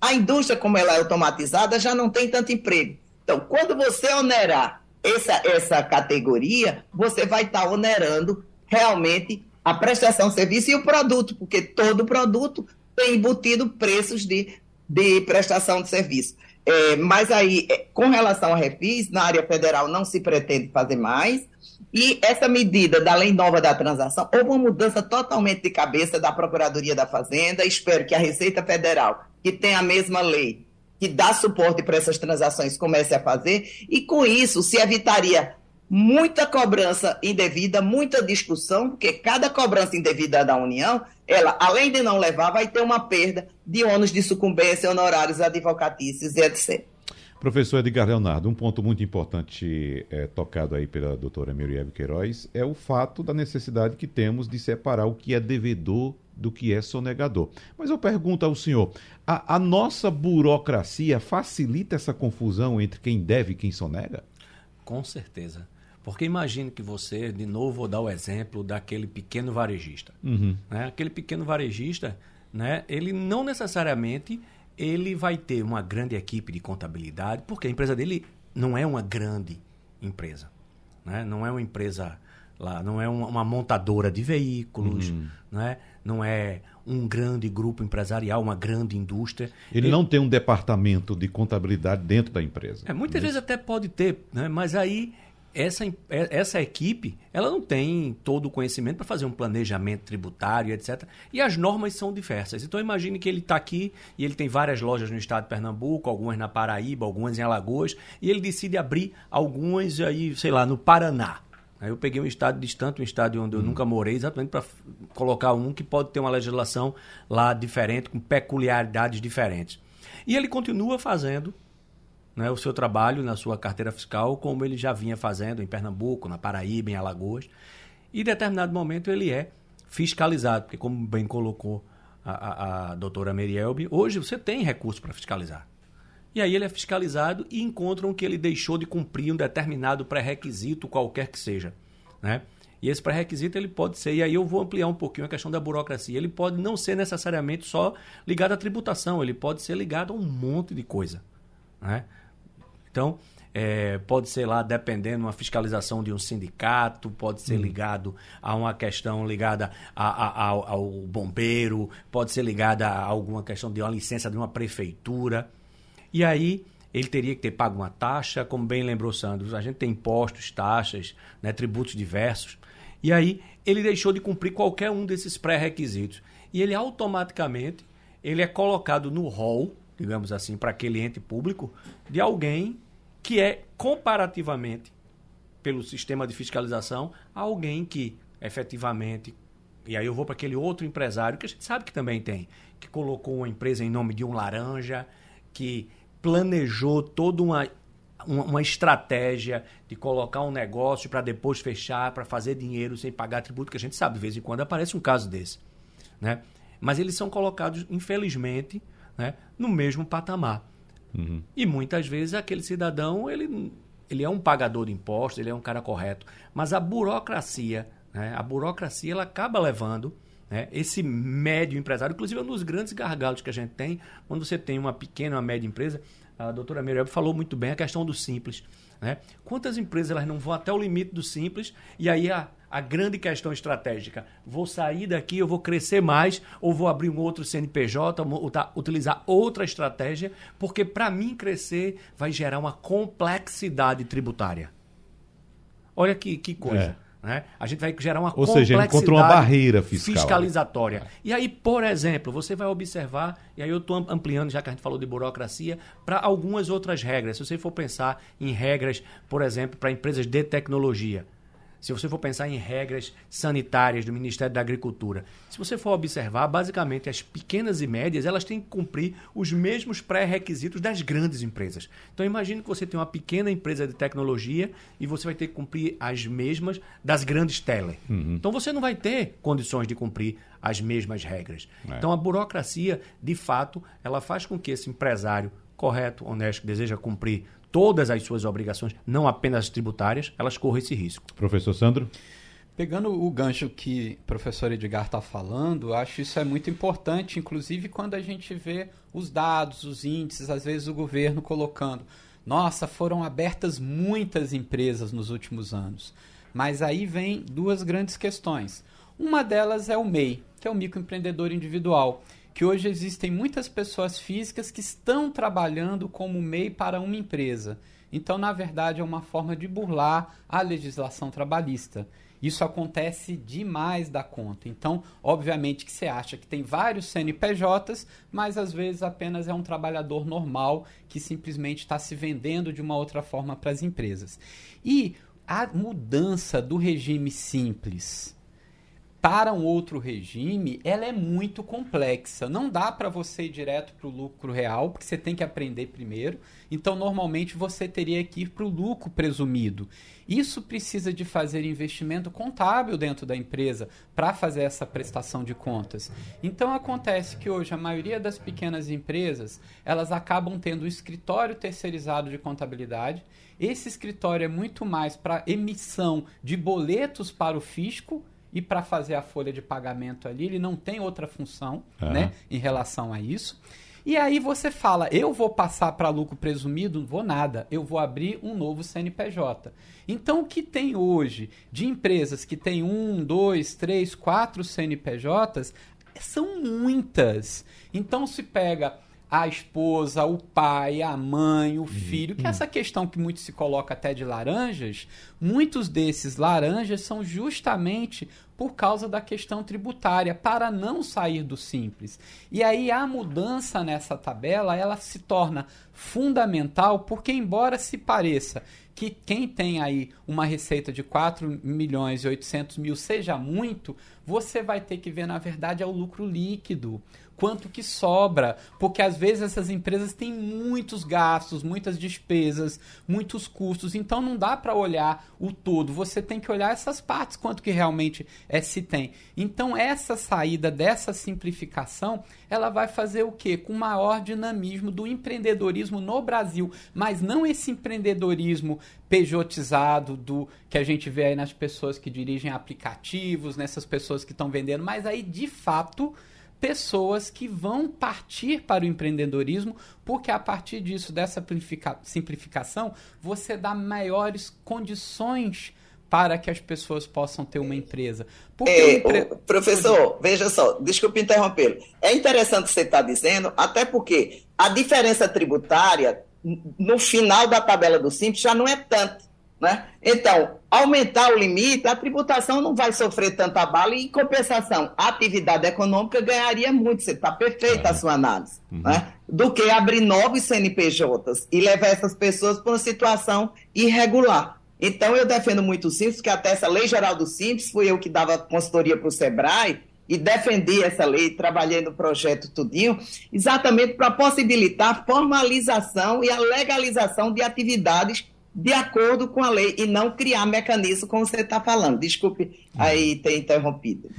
A indústria, como ela é automatizada, já não tem tanto emprego. Então, quando você onerar essa, essa categoria, você vai estar tá onerando realmente a prestação de serviço e o produto, porque todo produto tem embutido preços de, de prestação de serviço. É, mas aí, é, com relação a refis, na área federal não se pretende fazer mais. E essa medida da lei nova da transação, houve uma mudança totalmente de cabeça da Procuradoria da Fazenda. Espero que a Receita Federal, que tem a mesma lei, que dá suporte para essas transações comece a fazer, e com isso se evitaria muita cobrança indevida, muita discussão, porque cada cobrança indevida da União, ela, além de não levar, vai ter uma perda de ônus de sucumbência, honorários advocatícios e etc. Professor Edgar Leonardo, um ponto muito importante é, tocado aí pela doutora Miriam Queiroz é o fato da necessidade que temos de separar o que é devedor do que é sonegador. Mas eu pergunto ao senhor: a, a nossa burocracia facilita essa confusão entre quem deve e quem sonega? Com certeza. Porque imagine que você, de novo, vou dar o exemplo daquele pequeno varejista. Uhum. Né? Aquele pequeno varejista, né? ele não necessariamente ele vai ter uma grande equipe de contabilidade, porque a empresa dele não é uma grande empresa. Né? Não é uma empresa lá, não é uma, uma montadora de veículos, uhum. né? não é um grande grupo empresarial, uma grande indústria. Ele, Ele não tem um departamento de contabilidade dentro da empresa. É, muitas vezes até pode ter, né? mas aí essa, é, essa equipe ela não tem todo o conhecimento para fazer um planejamento tributário, etc. E as normas são diversas. Então imagine que ele está aqui e ele tem várias lojas no estado de Pernambuco, algumas na Paraíba, algumas em Alagoas, e ele decide abrir algumas aí, sei lá, no Paraná Aí eu peguei um estado distante, um estado onde eu hum. nunca morei, exatamente para colocar um que pode ter uma legislação lá diferente, com peculiaridades diferentes. E ele continua fazendo né, o seu trabalho na sua carteira fiscal, como ele já vinha fazendo em Pernambuco, na Paraíba, em Alagoas. E em determinado momento ele é fiscalizado, porque, como bem colocou a, a, a doutora Merielbe, hoje você tem recurso para fiscalizar. E aí ele é fiscalizado e encontram que ele deixou de cumprir um determinado pré-requisito, qualquer que seja. Né? E esse pré-requisito ele pode ser, e aí eu vou ampliar um pouquinho a questão da burocracia, ele pode não ser necessariamente só ligado à tributação, ele pode ser ligado a um monte de coisa. Né? Então, é, pode ser lá dependendo uma fiscalização de um sindicato, pode ser hum. ligado a uma questão ligada a, a, ao, ao bombeiro, pode ser ligada a alguma questão de uma licença de uma prefeitura. E aí ele teria que ter pago uma taxa, como bem lembrou Sandro, a gente tem impostos, taxas, né, tributos diversos. E aí ele deixou de cumprir qualquer um desses pré-requisitos. E ele automaticamente ele é colocado no rol, digamos assim, para aquele ente público, de alguém que é comparativamente, pelo sistema de fiscalização, alguém que efetivamente. E aí eu vou para aquele outro empresário que a gente sabe que também tem, que colocou uma empresa em nome de um laranja, que planejou toda uma, uma, uma estratégia de colocar um negócio para depois fechar, para fazer dinheiro sem pagar tributo, que a gente sabe, de vez em quando aparece um caso desse. Né? Mas eles são colocados, infelizmente, né, no mesmo patamar. Uhum. E muitas vezes aquele cidadão ele, ele é um pagador de impostos, ele é um cara correto, mas a burocracia, né, a burocracia ela acaba levando né? Esse médio empresário, inclusive é um dos grandes gargalos que a gente tem, quando você tem uma pequena, uma média empresa, a doutora Miriam falou muito bem a questão do simples. Né? Quantas empresas elas não vão até o limite do simples e aí a, a grande questão estratégica, vou sair daqui, eu vou crescer mais ou vou abrir um outro CNPJ, ou tá, utilizar outra estratégia, porque para mim crescer vai gerar uma complexidade tributária. Olha que, que coisa. É. Né? A gente vai gerar uma Ou seja, ele encontrou uma barreira fiscal. fiscalizatória. E aí, por exemplo, você vai observar, e aí eu estou ampliando, já que a gente falou de burocracia, para algumas outras regras. Se você for pensar em regras, por exemplo, para empresas de tecnologia. Se você for pensar em regras sanitárias do Ministério da Agricultura, se você for observar, basicamente as pequenas e médias elas têm que cumprir os mesmos pré-requisitos das grandes empresas. Então imagine que você tem uma pequena empresa de tecnologia e você vai ter que cumprir as mesmas das grandes tele. Uhum. Então você não vai ter condições de cumprir as mesmas regras. É. Então a burocracia, de fato, ela faz com que esse empresário correto, honesto, que deseja cumprir todas as suas obrigações, não apenas tributárias, elas correm esse risco. Professor Sandro? Pegando o gancho que o professor Edgar está falando, acho isso é muito importante, inclusive quando a gente vê os dados, os índices, às vezes o governo colocando, nossa, foram abertas muitas empresas nos últimos anos. Mas aí vem duas grandes questões. Uma delas é o MEI, que é o microempreendedor individual que hoje existem muitas pessoas físicas que estão trabalhando como MEI para uma empresa. Então, na verdade, é uma forma de burlar a legislação trabalhista. Isso acontece demais da conta. Então, obviamente que você acha que tem vários CNPJs, mas às vezes apenas é um trabalhador normal que simplesmente está se vendendo de uma outra forma para as empresas. E a mudança do regime simples para um outro regime, ela é muito complexa. Não dá para você ir direto para o lucro real, porque você tem que aprender primeiro. Então, normalmente, você teria que ir para o lucro presumido. Isso precisa de fazer investimento contábil dentro da empresa para fazer essa prestação de contas. Então, acontece que hoje a maioria das pequenas empresas, elas acabam tendo um escritório terceirizado de contabilidade. Esse escritório é muito mais para emissão de boletos para o fisco e para fazer a folha de pagamento ali, ele não tem outra função, uhum. né, em relação a isso. E aí você fala, eu vou passar para lucro presumido? Não vou nada, eu vou abrir um novo CNPJ. Então, o que tem hoje de empresas que têm um, dois, três, quatro CNPJs são muitas. Então, se pega a esposa, o pai, a mãe, o filho, que é essa questão que muito se coloca até de laranjas, muitos desses laranjas são justamente por causa da questão tributária, para não sair do simples. E aí a mudança nessa tabela, ela se torna fundamental, porque embora se pareça que quem tem aí uma receita de 4 milhões e 800 mil seja muito, você vai ter que ver, na verdade, é o lucro líquido quanto que sobra, porque às vezes essas empresas têm muitos gastos, muitas despesas, muitos custos, então não dá para olhar o todo, você tem que olhar essas partes, quanto que realmente é, se tem. Então essa saída dessa simplificação, ela vai fazer o quê? Com maior dinamismo do empreendedorismo no Brasil, mas não esse empreendedorismo pejotizado do que a gente vê aí nas pessoas que dirigem aplicativos, nessas pessoas que estão vendendo, mas aí de fato pessoas que vão partir para o empreendedorismo, porque a partir disso, dessa simplificação, você dá maiores condições para que as pessoas possam ter uma empresa. É, empre... Professor, veja só, desculpe interrompê-lo. É interessante o que você está dizendo, até porque a diferença tributária, no final da tabela do Simples, já não é tanto. Né? Então, aumentar o limite, a tributação não vai sofrer tanta bala e, em compensação, a atividade econômica ganharia muito, você está perfeita é. a sua análise, uhum. né? do que abrir novos CNPJs e levar essas pessoas para uma situação irregular. Então, eu defendo muito o Simples, que até essa lei geral do Simples, fui eu que dava consultoria para o SEBRAE, e defendi essa lei, trabalhei no projeto tudinho, exatamente para possibilitar a formalização e a legalização de atividades de acordo com a lei e não criar mecanismo como você está falando. Desculpe aí ter interrompido.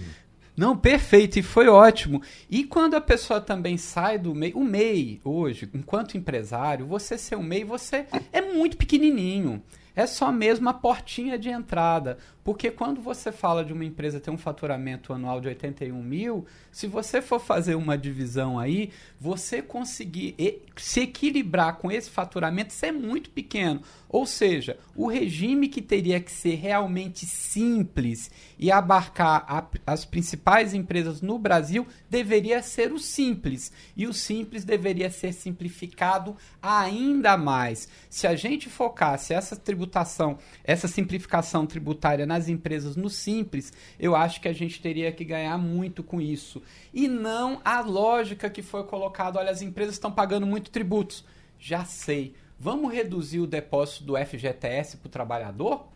Não, perfeito, e foi ótimo. E quando a pessoa também sai do MEI, o MEI hoje, enquanto empresário, você ser um MEI, você é muito pequenininho. É só mesmo a portinha de entrada. Porque quando você fala de uma empresa ter um faturamento anual de 81 mil, se você for fazer uma divisão aí, você conseguir se equilibrar com esse faturamento, isso é muito pequeno. Ou seja, o regime que teria que ser realmente simples e abarcar a, as principais empresas no Brasil deveria ser o simples. E o simples deveria ser simplificado ainda mais. Se a gente focasse essa tributação, essa simplificação tributária nas empresas no simples, eu acho que a gente teria que ganhar muito com isso. E não a lógica que foi colocada: olha, as empresas estão pagando muito tributos. Já sei Vamos reduzir o depósito do FGTS para o trabalhador?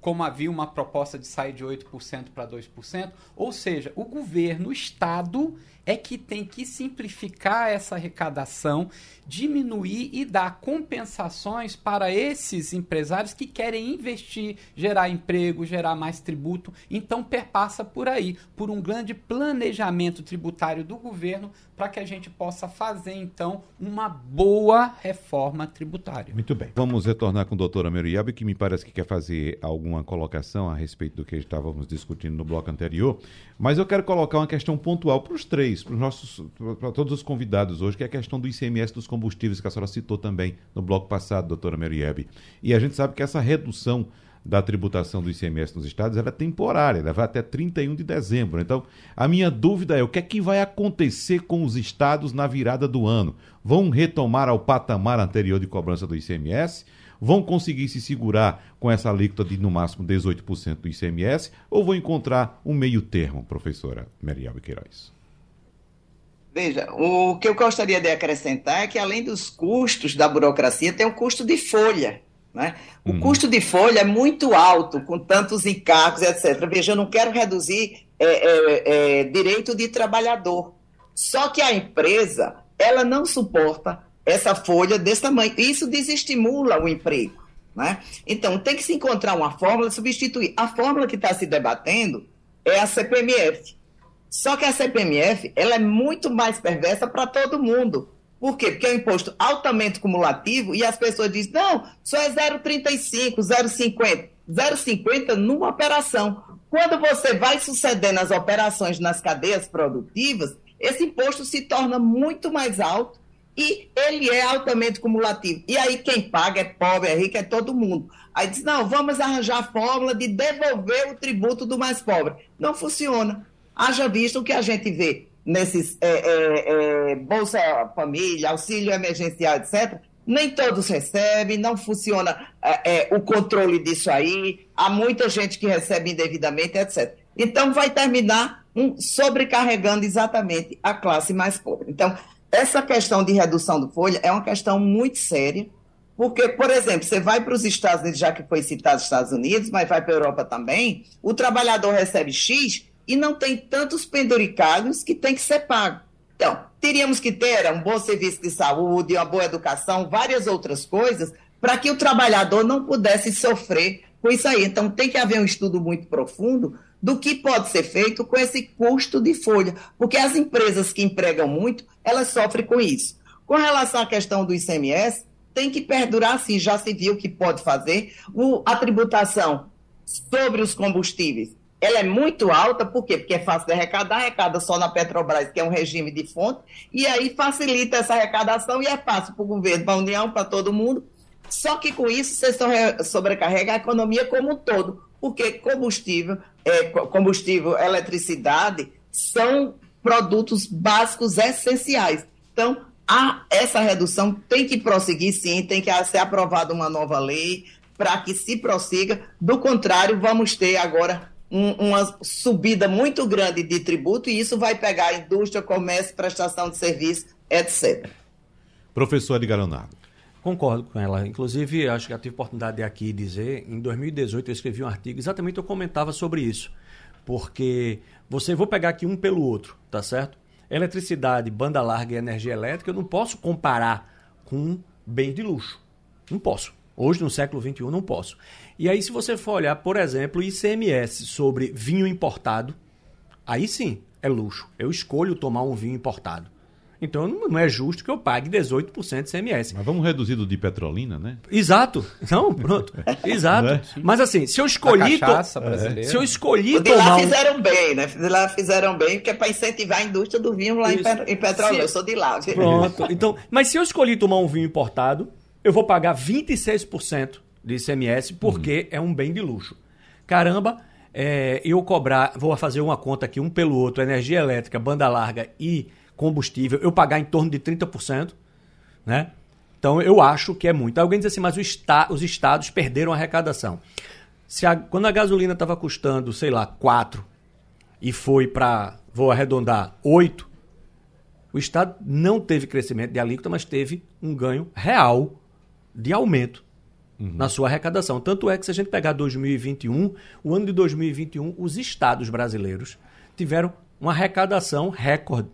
Como havia uma proposta de sair de 8% para 2%? Ou seja, o governo, o Estado, é que tem que simplificar essa arrecadação, diminuir e dar compensações para esses empresários que querem investir, gerar emprego, gerar mais tributo. Então, perpassa por aí, por um grande planejamento tributário do governo para que a gente possa fazer, então, uma boa reforma tributária. Muito bem. Vamos retornar com a doutora Meriabe, que me parece que quer fazer alguma colocação a respeito do que estávamos discutindo no bloco anterior. Mas eu quero colocar uma questão pontual para os três para todos os convidados hoje, que é a questão do ICMS dos combustíveis, que a senhora citou também no bloco passado, doutora Meriebe. E a gente sabe que essa redução da tributação do ICMS nos estados é temporária, ela vai até 31 de dezembro. Então, a minha dúvida é o que é que vai acontecer com os estados na virada do ano? Vão retomar ao patamar anterior de cobrança do ICMS? Vão conseguir se segurar com essa alíquota de no máximo 18% do ICMS ou vão encontrar um meio termo, professora Meriabe Queiroz? Veja, o que eu gostaria de acrescentar é que, além dos custos da burocracia, tem o custo de folha. Né? O uhum. custo de folha é muito alto, com tantos encargos, etc. Veja, eu não quero reduzir é, é, é, direito de trabalhador. Só que a empresa, ela não suporta essa folha desse tamanho. Isso desestimula o emprego. Né? Então, tem que se encontrar uma fórmula, substituir. A fórmula que está se debatendo é a CPMF. Só que a CPMF ela é muito mais perversa para todo mundo. Por quê? Porque é um imposto altamente cumulativo e as pessoas dizem, não, só é 0,35, 0,50. 0,50 numa operação. Quando você vai sucedendo as operações nas cadeias produtivas, esse imposto se torna muito mais alto e ele é altamente cumulativo. E aí quem paga é pobre, é rico, é todo mundo. Aí diz, não, vamos arranjar a fórmula de devolver o tributo do mais pobre. Não funciona. Haja visto o que a gente vê nesses é, é, é, Bolsa Família, auxílio emergencial, etc. Nem todos recebem, não funciona é, é, o controle disso aí, há muita gente que recebe indevidamente, etc. Então, vai terminar um, sobrecarregando exatamente a classe mais pobre. Então, essa questão de redução do folha é uma questão muito séria, Porque, por exemplo, você vai para os Estados Unidos, já que foi citado os Estados Unidos, mas vai para a Europa também, o trabalhador recebe X e não tem tantos penduricalhos que tem que ser pago. Então, teríamos que ter um bom serviço de saúde, uma boa educação, várias outras coisas, para que o trabalhador não pudesse sofrer com isso aí. Então, tem que haver um estudo muito profundo do que pode ser feito com esse custo de folha, porque as empresas que empregam muito, elas sofrem com isso. Com relação à questão do ICMS, tem que perdurar sim, já se viu que pode fazer. O, a tributação sobre os combustíveis, ela é muito alta, por quê? Porque é fácil de arrecadar, arrecada só na Petrobras, que é um regime de fonte, e aí facilita essa arrecadação e é fácil para o governo, para a União, para todo mundo. Só que com isso você sobrecarrega a economia como um todo, porque combustível, é, combustível, eletricidade são produtos básicos essenciais. Então, a, essa redução tem que prosseguir sim, tem que ser aprovada uma nova lei para que se prossiga. Do contrário, vamos ter agora um, uma subida muito grande de tributo e isso vai pegar a indústria, comércio, prestação de serviço, etc. Professor Edgar Leonardo. Concordo com ela. Inclusive, acho que já tive oportunidade de aqui dizer, em 2018 eu escrevi um artigo, exatamente eu comentava sobre isso. Porque você, vou pegar aqui um pelo outro, tá certo? Eletricidade, banda larga e energia elétrica, eu não posso comparar com bem de luxo. Não posso. Hoje, no século XXI, não posso. E aí, se você for olhar, por exemplo, ICMS sobre vinho importado, aí sim é luxo. Eu escolho tomar um vinho importado. Então não é justo que eu pague 18% de CMS. Mas vamos reduzir do de Petrolina, né? Exato. Não, pronto. <laughs> Exato. É? Mas assim, se eu escolhi. Cachaça to... Se eu escolhi. O de lá um... fizeram bem, né? De lá fizeram bem, porque é para incentivar a indústria do vinho lá Isso. em Petrolina. Se... Eu sou de lá. Pronto. Então, mas se eu escolhi tomar um vinho importado, eu vou pagar 26% de ICMS porque uhum. é um bem de luxo. Caramba, é, eu cobrar, vou fazer uma conta aqui, um pelo outro, energia elétrica, banda larga e combustível, eu pagar em torno de 30%, né? Então eu acho que é muito. Alguém diz assim, mas esta, os estados perderam a arrecadação. Se a, quando a gasolina estava custando, sei lá, 4 e foi para, vou arredondar, 8, o estado não teve crescimento de alíquota, mas teve um ganho real de aumento uhum. na sua arrecadação. Tanto é que se a gente pegar 2021, o ano de 2021, os estados brasileiros tiveram uma arrecadação recorde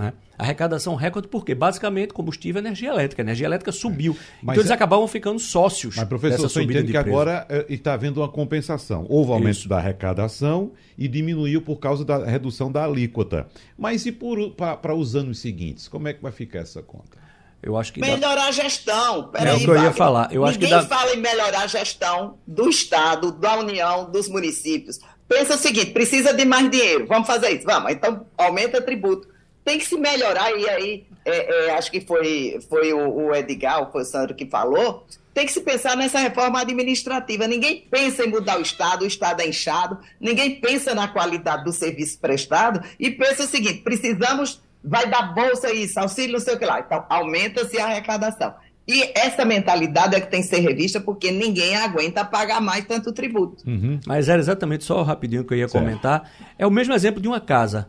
né? Arrecadação recorde porque basicamente combustível é energia elétrica. A energia elétrica subiu. Mas então eles é... acabavam ficando sócios. Mas, professor, você entende que preço. agora é, está havendo uma compensação. Houve aumento Isso. da arrecadação e diminuiu por causa da redução da alíquota. Mas e para os anos seguintes? Como é que vai ficar essa conta? Eu acho que melhorar dá... a gestão. Peraí, é o que eu ia falar. Eu Ninguém acho que dá... fala em melhorar a gestão do Estado, da União, dos municípios. Pensa o seguinte: precisa de mais dinheiro. Vamos fazer isso. Vamos. Então aumenta tributo tem que se melhorar, e aí é, é, acho que foi, foi o, o Edgar, foi o Sandro que falou, tem que se pensar nessa reforma administrativa. Ninguém pensa em mudar o Estado, o Estado é inchado, ninguém pensa na qualidade do serviço prestado e pensa o seguinte: precisamos, vai dar bolsa isso, auxílio, não sei o que lá. Então, aumenta-se a arrecadação. E essa mentalidade é que tem que ser revista, porque ninguém aguenta pagar mais tanto tributo. Uhum. Mas era exatamente só rapidinho que eu ia certo. comentar. É o mesmo exemplo de uma casa.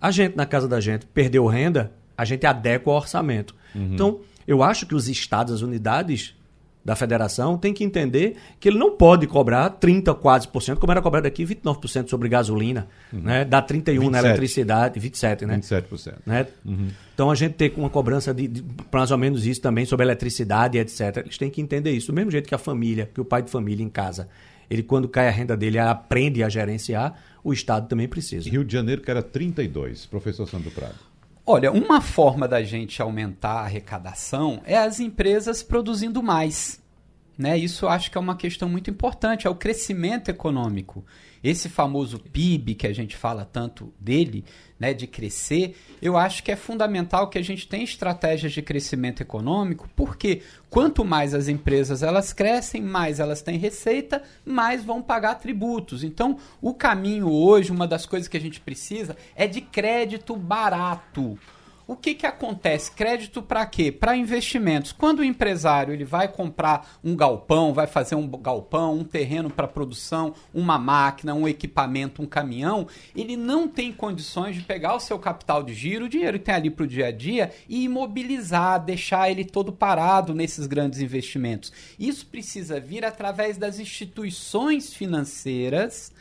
A gente, na casa da gente, perdeu renda, a gente adequa o orçamento. Uhum. Então, eu acho que os estados, as unidades da federação, têm que entender que ele não pode cobrar 30, quase por cento, como era cobrado aqui, 29% sobre gasolina, uhum. né? Dá 31 27. na eletricidade, 27, né? 27%. Né? Uhum. Então a gente tem uma cobrança de, de, mais ou menos isso também sobre eletricidade, etc. Eles têm que entender isso. Do mesmo jeito que a família, que o pai de família em casa, ele quando cai a renda dele aprende a gerenciar, o Estado também precisa. Rio de Janeiro, que era 32, professor Santo Prado. Olha, uma forma da gente aumentar a arrecadação é as empresas produzindo mais. Né? Isso acho que é uma questão muito importante, é o crescimento econômico. Esse famoso PIB que a gente fala tanto dele, né, de crescer, eu acho que é fundamental que a gente tenha estratégias de crescimento econômico, porque quanto mais as empresas elas crescem, mais elas têm receita, mais vão pagar tributos. Então, o caminho hoje, uma das coisas que a gente precisa é de crédito barato. O que, que acontece? Crédito para quê? Para investimentos. Quando o empresário ele vai comprar um galpão, vai fazer um galpão, um terreno para produção, uma máquina, um equipamento, um caminhão, ele não tem condições de pegar o seu capital de giro, o dinheiro que tem ali para o dia a dia, e imobilizar, deixar ele todo parado nesses grandes investimentos. Isso precisa vir através das instituições financeiras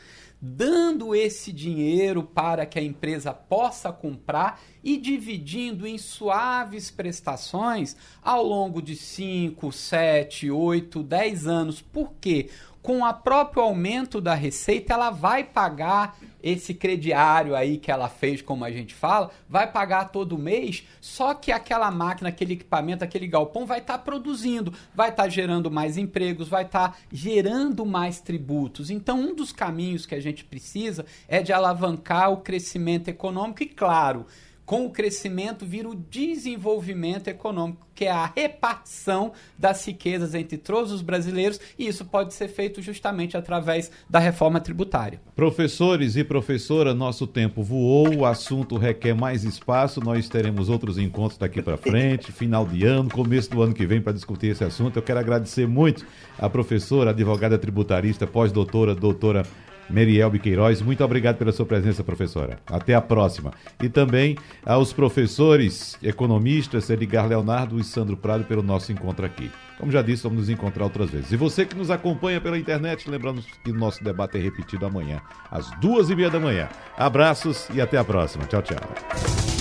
dando esse dinheiro para que a empresa possa comprar e dividindo em suaves prestações ao longo de 5, 7, 8, 10 anos. Por quê? Com o próprio aumento da receita, ela vai pagar esse crediário aí que ela fez, como a gente fala, vai pagar todo mês, só que aquela máquina, aquele equipamento, aquele galpão vai estar tá produzindo, vai estar tá gerando mais empregos, vai estar tá gerando mais tributos. Então, um dos caminhos que a gente precisa é de alavancar o crescimento econômico e, claro, com o crescimento vira o desenvolvimento econômico, que é a repartição das riquezas entre todos os brasileiros, e isso pode ser feito justamente através da reforma tributária. Professores e professora, nosso tempo voou, o assunto requer mais espaço, nós teremos outros encontros daqui para frente, final de ano, começo do ano que vem para discutir esse assunto. Eu quero agradecer muito a professora, advogada tributarista, pós-doutora, doutora Meriel Queiroz. Muito obrigado pela sua presença, professora. Até a próxima. E também aos professores economistas Edgar Leonardo e Sandro Prado pelo nosso encontro aqui. Como já disse, vamos nos encontrar outras vezes. E você que nos acompanha pela internet, lembrando que o nosso debate é repetido amanhã, às duas e meia da manhã. Abraços e até a próxima. Tchau, tchau.